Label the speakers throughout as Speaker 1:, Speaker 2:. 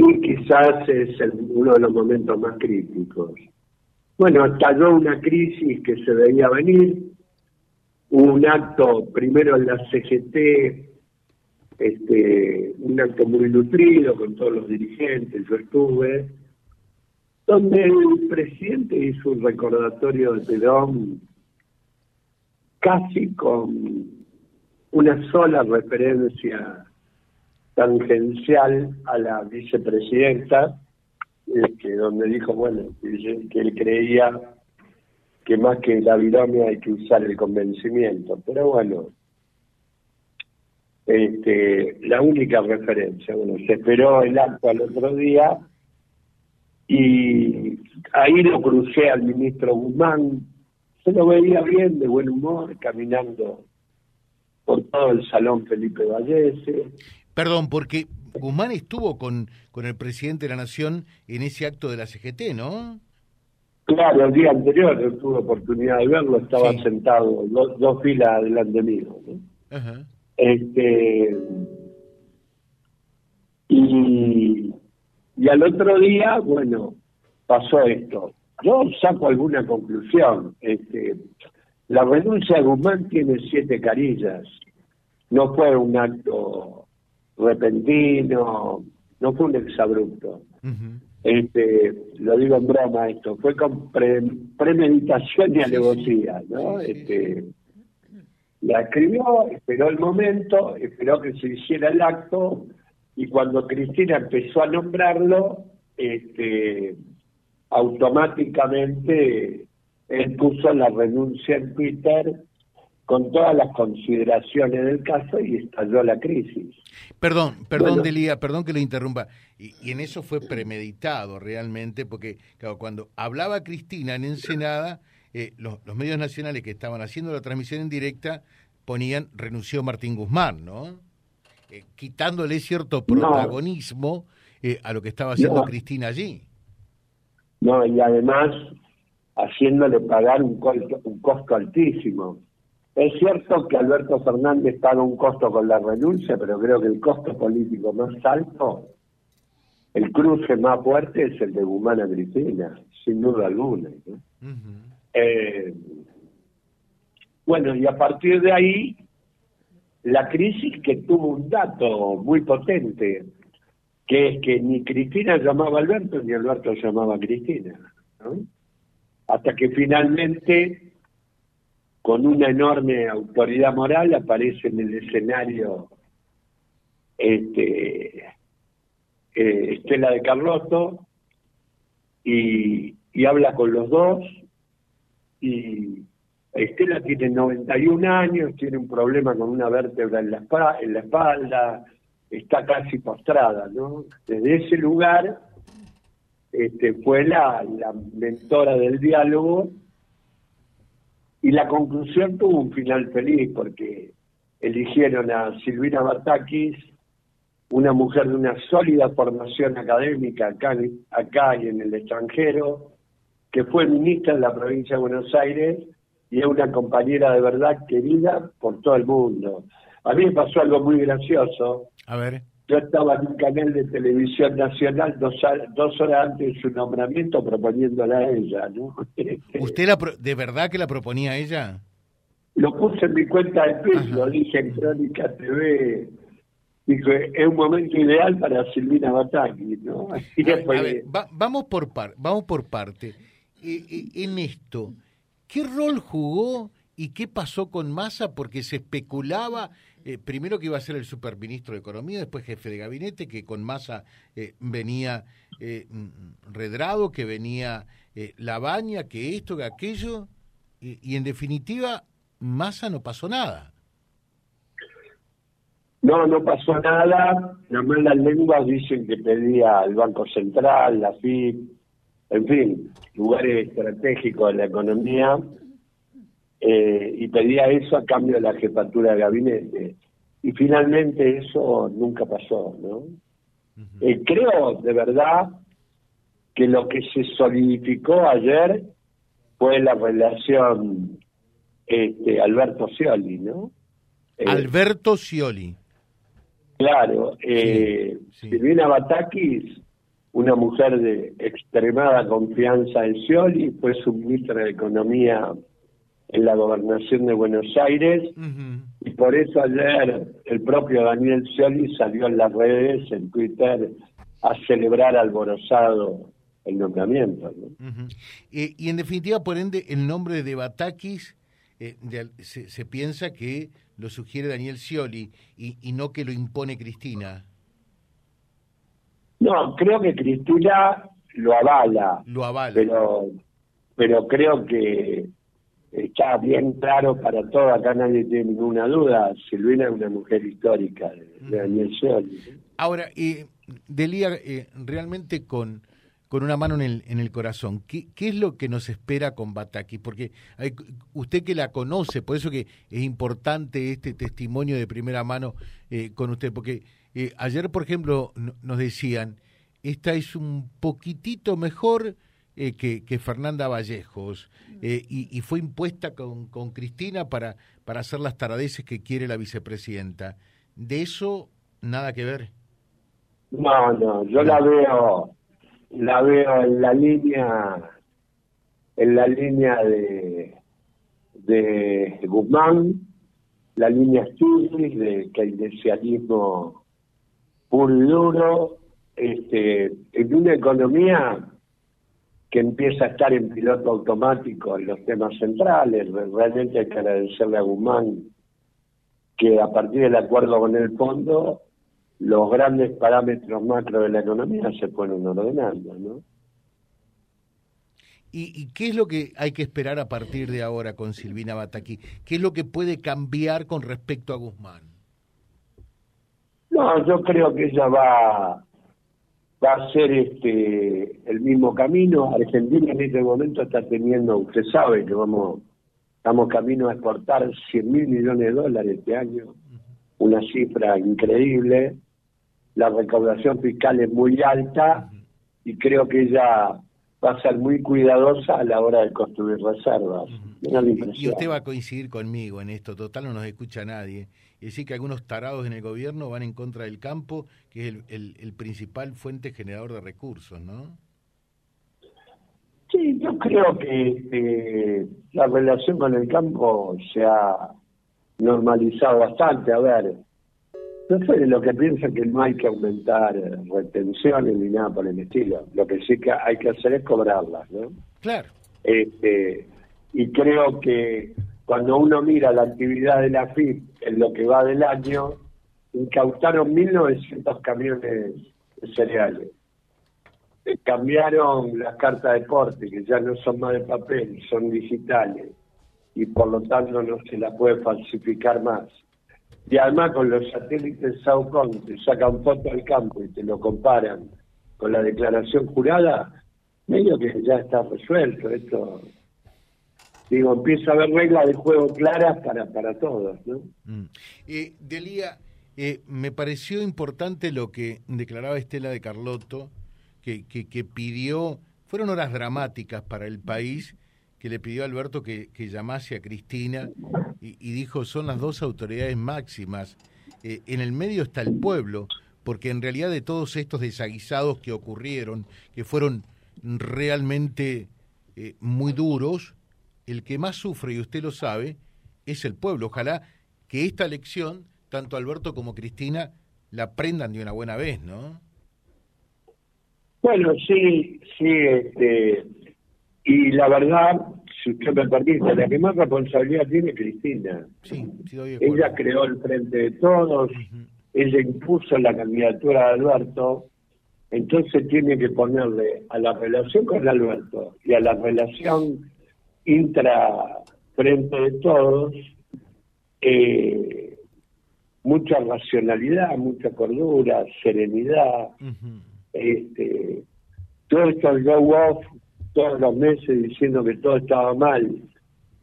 Speaker 1: y quizás es uno de los momentos más críticos. Bueno, estalló una crisis que se veía venir, un acto, primero en la CGT, este, un acto muy nutrido con todos los dirigentes, yo estuve, donde el presidente hizo un recordatorio de Perón casi con una sola referencia tangencial a la vicepresidenta, este, donde dijo, bueno, que él creía que más que la binomia hay que usar el convencimiento. Pero bueno, este, la única referencia, bueno, se esperó el acto al otro día y ahí lo crucé al ministro Guzmán, se lo veía bien, de buen humor, caminando por todo el salón Felipe Vallese.
Speaker 2: Perdón, porque Guzmán estuvo con, con el presidente de la Nación en ese acto de la CGT, ¿no?
Speaker 1: Claro, el día anterior yo tuve oportunidad de verlo, estaba sentado dos, filas adelante mío. Este, y, y al otro día, bueno, pasó esto. Yo saco alguna conclusión. Este, la renuncia de Guzmán tiene siete carillas. No fue un acto repentino, no fue un exabrupto. este, lo digo en broma esto, fue con premeditación y alevosía, ¿no? este, la escribió, esperó el momento, esperó que se hiciera el acto y cuando Cristina empezó a nombrarlo, este, automáticamente él puso la renuncia en Twitter con todas las consideraciones del caso y estalló la crisis.
Speaker 2: Perdón, perdón, Delia, perdón que le interrumpa. Y, en eso fue premeditado realmente, porque claro, cuando hablaba Cristina en Ensenada, eh, los, medios nacionales que estaban haciendo la transmisión en directa ponían renunció Martín Guzmán, ¿no? Eh, quitándole cierto protagonismo eh, a lo que estaba haciendo Cristina allí.
Speaker 1: No, y además haciéndole pagar un un costo altísimo es cierto que Alberto Fernández paga un costo con la renuncia, pero creo que el costo político más alto, el cruce más fuerte es el de Guzmán a Cristina, sin duda alguna. Eh, bueno, y a partir de ahí, la crisis que tuvo un dato muy potente, que es que ni Cristina llamaba a Alberto, ni Alberto llamaba a Cristina. Hasta que finalmente con una enorme autoridad moral, aparece en el escenario este, eh, Estela de Carlotto y, habla con los dos y Estela tiene 91 años, tiene un problema con una vértebra en la, en la espalda, está casi postrada, ¿no? Desde ese lugar este, fue la mentora del diálogo y la conclusión tuvo un final feliz porque eligieron a Silvina Batakis, una mujer de una sólida formación académica acá, y en el extranjero, que fue ministra de la provincia de Buenos Aires y es una compañera de verdad querida por todo el mundo. A mí me pasó algo muy gracioso.
Speaker 2: A ver
Speaker 1: yo estaba en un canal de televisión nacional dos, dos horas antes de su nombramiento proponiéndola a ella, ¿no?
Speaker 2: ¿Usted la de verdad que la proponía a ella?
Speaker 1: Lo puse en mi cuenta de Twitter, lo dije en Crónica TV. Dije, es un momento ideal para Silvina Bataki, ¿no?
Speaker 2: vamos, por par, vamos por parte. Eh, eh, en esto, ¿qué rol jugó y qué pasó con Massa? Porque se especulaba eh, primero que iba a ser el superministro de Economía, después jefe de gabinete, que con Massa eh, venía eh, mm, Redrado, que venía Labaña, que esto, que aquello, y, en definitiva, Massa no pasó nada.
Speaker 1: No, no pasó nada. Las malas lenguas dicen que pedía al Banco Central, la FIP, en fin, lugares estratégicos de la economía eh, y pedía eso a cambio de la jefatura de gabinete. Y finalmente eso nunca pasó, ¿no? Eh, creo de verdad que lo que se solidificó ayer fue la relación este, Alberto Scioli, ¿no?
Speaker 2: Eh, Alberto Scioli.
Speaker 1: Claro, eh, Silvina Batakis una mujer de extremada confianza en Scioli, fue su ministra de Economía en la gobernación de Buenos Aires, y por eso ayer el propio Daniel Scioli salió en las redes, en Twitter, a celebrar alborozado el nombramiento.
Speaker 2: Eh, y en definitiva, por ende, el nombre de Batakis eh, se, piensa que lo sugiere Daniel Scioli y, y no que lo impone Cristina.
Speaker 1: No, creo que Cristina lo avala.
Speaker 2: Lo avala.
Speaker 1: Pero, pero creo que está bien claro para todo, acá nadie tiene ninguna duda, Silvina es una mujer histórica de, Daniel Scioli.
Speaker 2: Ahora, eh, Delia, eh, realmente con, con una mano en el, en el corazón, ¿qué, ¿qué es lo que nos espera con Bataki? Porque hay, usted que la conoce, por eso que es importante este testimonio de primera mano eh, con usted, porque eh, ayer, por ejemplo, nos decían, esta es un poquitito mejor eh, que, que, Fernanda Vallejos eh, y, fue impuesta con, con Cristina para, para hacer las taradeces que quiere la vicepresidenta. ¿De eso nada que ver?
Speaker 1: No, no, yo la veo, la veo en la línea, en la línea de, de Guzmán, la línea Sturris, de keynesianismo puro y duro, este, en una economía que empieza a estar en piloto automático en los temas centrales. Realmente hay que agradecerle a Guzmán que a partir del acuerdo con el fondo los grandes parámetros macro de la economía se fueron ordenando, ¿no?
Speaker 2: ¿Y, qué es lo que hay que esperar a partir de ahora con Silvina Bataki? ¿Qué es lo que puede cambiar con respecto a Guzmán?
Speaker 1: No, yo creo que ella va va a ser este el mismo camino. Argentina en este momento está teniendo, usted sabe que vamos estamos camino a exportar 100 mil millones de dólares este año, una cifra increíble. La recaudación fiscal es muy alta y creo que ella va a ser muy cuidadosa a la hora de construir reservas.
Speaker 2: Y usted va a coincidir conmigo en esto, total no nos escucha nadie. Es decir, que algunos tarados en el gobierno van en contra del campo, que es el, el, principal fuente generador de recursos, ¿no?
Speaker 1: Sí, yo creo que la relación con el campo se ha normalizado bastante. A ver, no sé, lo que piensa que no hay que aumentar retenciones ni nada por el estilo. Lo que sí que hay que hacer es cobrarlas, ¿no?
Speaker 2: Claro.
Speaker 1: Este, y creo que cuando uno mira la actividad de la FIP en lo que va del año, incautaron 1.900 camiones de cereales. Eh, cambiaron las cartas de porte, que ya no son más de papel, son digitales, y por lo tanto no se la puede falsificar más y además con los satélites SAUCON te sacan foto al campo y te lo comparan con la declaración jurada, medio que ya está resuelto esto. Digo, empieza a haber reglas de juego claras para, para todos, ¿no?
Speaker 2: Mm. Eh, Delía, eh, me pareció importante lo que declaraba Estela de Carlotto, que, que, que pidió, fueron horas dramáticas para el país, que le pidió a Alberto que, llamase a Cristina y, dijo son las dos autoridades máximas. Eh, en el medio está el pueblo, porque en realidad de todos estos desaguisados que ocurrieron, que fueron realmente eh, muy duros, el que más sufre, y usted lo sabe, es el pueblo. Ojalá que esta elección, tanto Alberto como Cristina, la aprendan de una buena vez, ¿no?
Speaker 1: Bueno, sí, sí, este, y la verdad, si usted me permite, la que más responsabilidad tiene Cristina. ella creó el Frente de Todos, ella impuso la candidatura de Alberto, entonces tiene que ponerle a la relación con Alberto y a la relación intra Frente de Todos eh, mucha racionalidad, mucha cordura, serenidad. este, todo esto el go off todos los meses diciendo que todo estaba mal,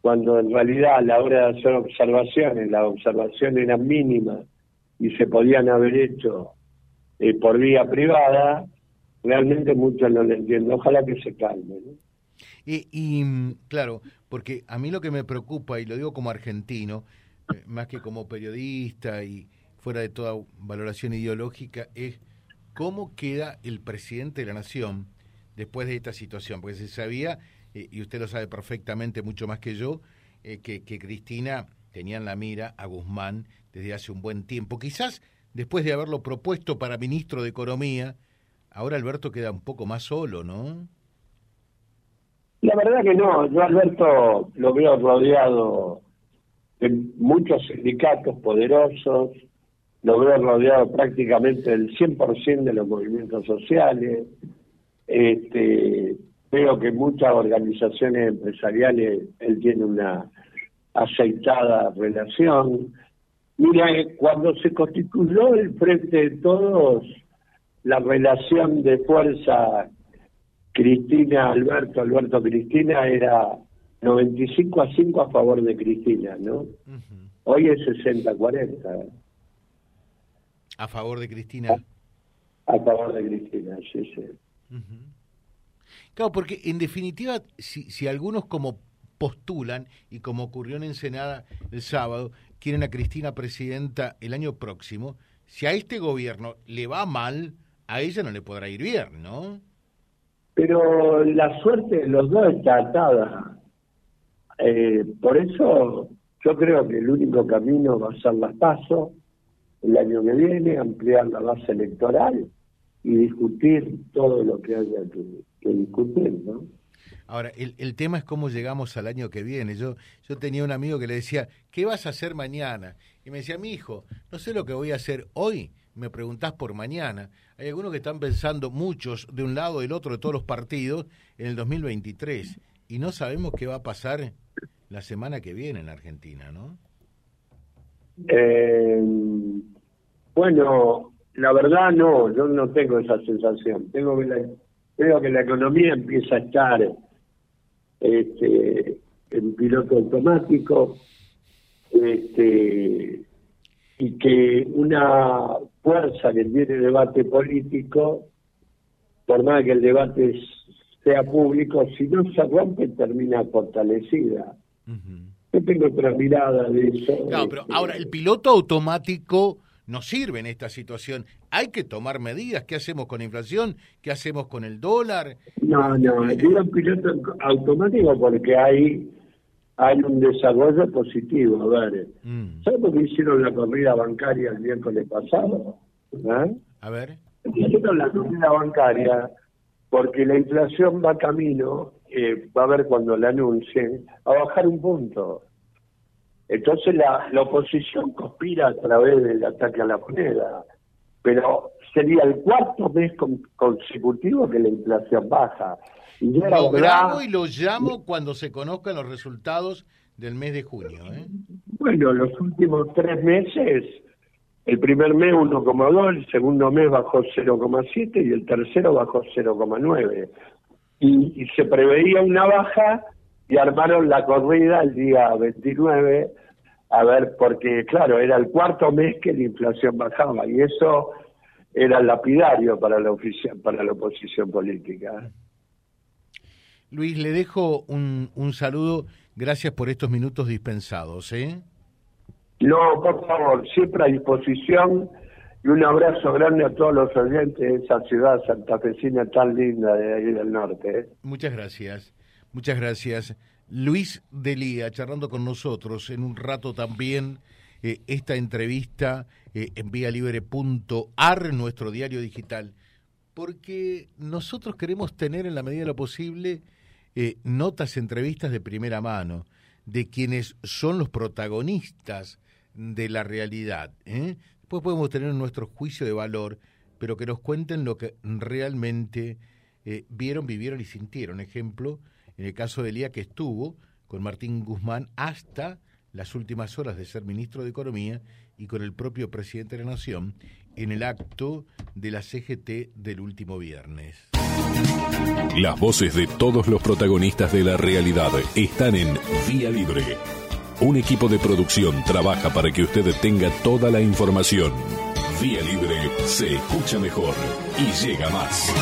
Speaker 1: cuando en realidad a la hora de hacer observaciones, las observaciones eran mínimas y se podían haber hecho eh, por vía privada, realmente muchos no lo entienden. Ojalá que se calme.
Speaker 2: Y, mm, claro, porque a mí lo que me preocupa, y lo digo como argentino, eh, más que como periodista y fuera de toda valoración ideológica, es cómo queda el presidente de la nación después de esta situación, porque se sabía, eh, y usted lo sabe perfectamente mucho más que yo, eh, que, que Cristina tenía en la mira a Guzmán desde hace un buen tiempo. Quizás después de haberlo propuesto para ministro de Economía, ahora Alberto queda un poco más solo, ¿no?
Speaker 1: La verdad que no, yo Alberto lo veo rodeado de muchos sindicatos poderosos, lo veo rodeado prácticamente del 100% de los movimientos sociales, este, veo que muchas organizaciones empresariales él tiene una aceitada relación. Mira, cuando se constituyó el Frente de Todos, la relación de fuerza Cristina Alberto, Alberto Cristina era 95 a 5 a favor de Cristina, ¿no? Hoy es 60-40.
Speaker 2: ¿A favor de Cristina?
Speaker 1: A, favor de Cristina, sí, sí.
Speaker 2: Claro, porque en definitiva, si, si algunos como postulan, y como ocurrió en Ensenada el sábado, quieren a Cristina presidenta el año próximo, si a este gobierno le va mal, a ella no le podrá ir bien, ¿no?
Speaker 1: Pero la suerte de los dos está atada. Eh, por eso yo creo que el único camino va a ser las pasos el año que viene, ampliar la base electoral y discutir todo lo que haya que, discutir, ¿no?
Speaker 2: Ahora, el, el, tema es cómo llegamos al año que viene. Yo, yo tenía un amigo que le decía, ¿qué vas a hacer mañana? Y me decía, mi hijo, no sé lo que voy a hacer hoy, me preguntás por mañana. Hay algunos que están pensando, muchos, de un lado del otro de todos los partidos, en el 2023. Y no sabemos qué va a pasar la semana que viene en Argentina, ¿no?
Speaker 1: Eh, bueno, la verdad no, yo no tengo esa sensación. Tengo que la, creo que la economía empieza a estar este, en piloto automático este, y que una fuerza que tiene debate político, por más que el debate sea público, si no se rompe termina fortalecida. Yo tengo otra mirada de eso.
Speaker 2: Claro, pero este, ahora el piloto automático no sirve en esta situación. Hay que tomar medidas. ¿Qué hacemos con la inflación? ¿Qué hacemos con el dólar?
Speaker 1: No, no, digo un piloto automático porque hay, hay un desarrollo positivo. A ver, mm. ¿sabes por qué hicieron la corrida bancaria el miércoles pasado?
Speaker 2: ¿Eh? A ver.
Speaker 1: Hicieron la corrida bancaria porque la inflación va camino eh, va a ver cuando la anuncien, a bajar un punto. Entonces la, la oposición conspira a través del ataque a la moneda, pero sería el cuarto mes consecutivo que la inflación baja.
Speaker 2: Y lo grabo y lo llamo cuando se conozcan los resultados del mes de junio. ¿eh?
Speaker 1: Bueno, los últimos tres meses, el primer mes 1,2, el segundo mes bajó 0,7 y el tercero bajó 0,9 y, se preveía una baja y armaron la corrida el día 29 a ver, porque claro, era el cuarto mes que la inflación bajaba y eso era lapidario para la, para la oposición política.
Speaker 2: Luis, le dejo un, un saludo. Gracias por estos minutos dispensados. ¿eh?
Speaker 1: No, por favor, siempre a disposición y un abrazo grande a todos los oyentes de esa ciudad santafesina tan linda de ahí del norte. ¿eh?
Speaker 2: Muchas gracias, muchas gracias. Luis Delía, charlando con nosotros en un rato también eh, esta entrevista eh, en vialibre.ar, nuestro diario digital, porque nosotros queremos tener en la medida de lo posible notas, entrevistas de primera mano de quienes son los protagonistas de la realidad. ¿eh? Después podemos tener nuestro juicio de valor, pero que nos cuenten lo que realmente eh, vieron, vivieron y sintieron. Ejemplo, en el caso de Elía que estuvo con Martín Guzmán hasta las últimas horas de ser ministro de Economía y con el propio presidente de la Nación en el acto de la CGT del último viernes.
Speaker 3: Las voces de todos los protagonistas de la realidad están en Vía Libre un equipo de producción trabaja para que usted tenga toda la información. Vía Libre se escucha mejor y llega más.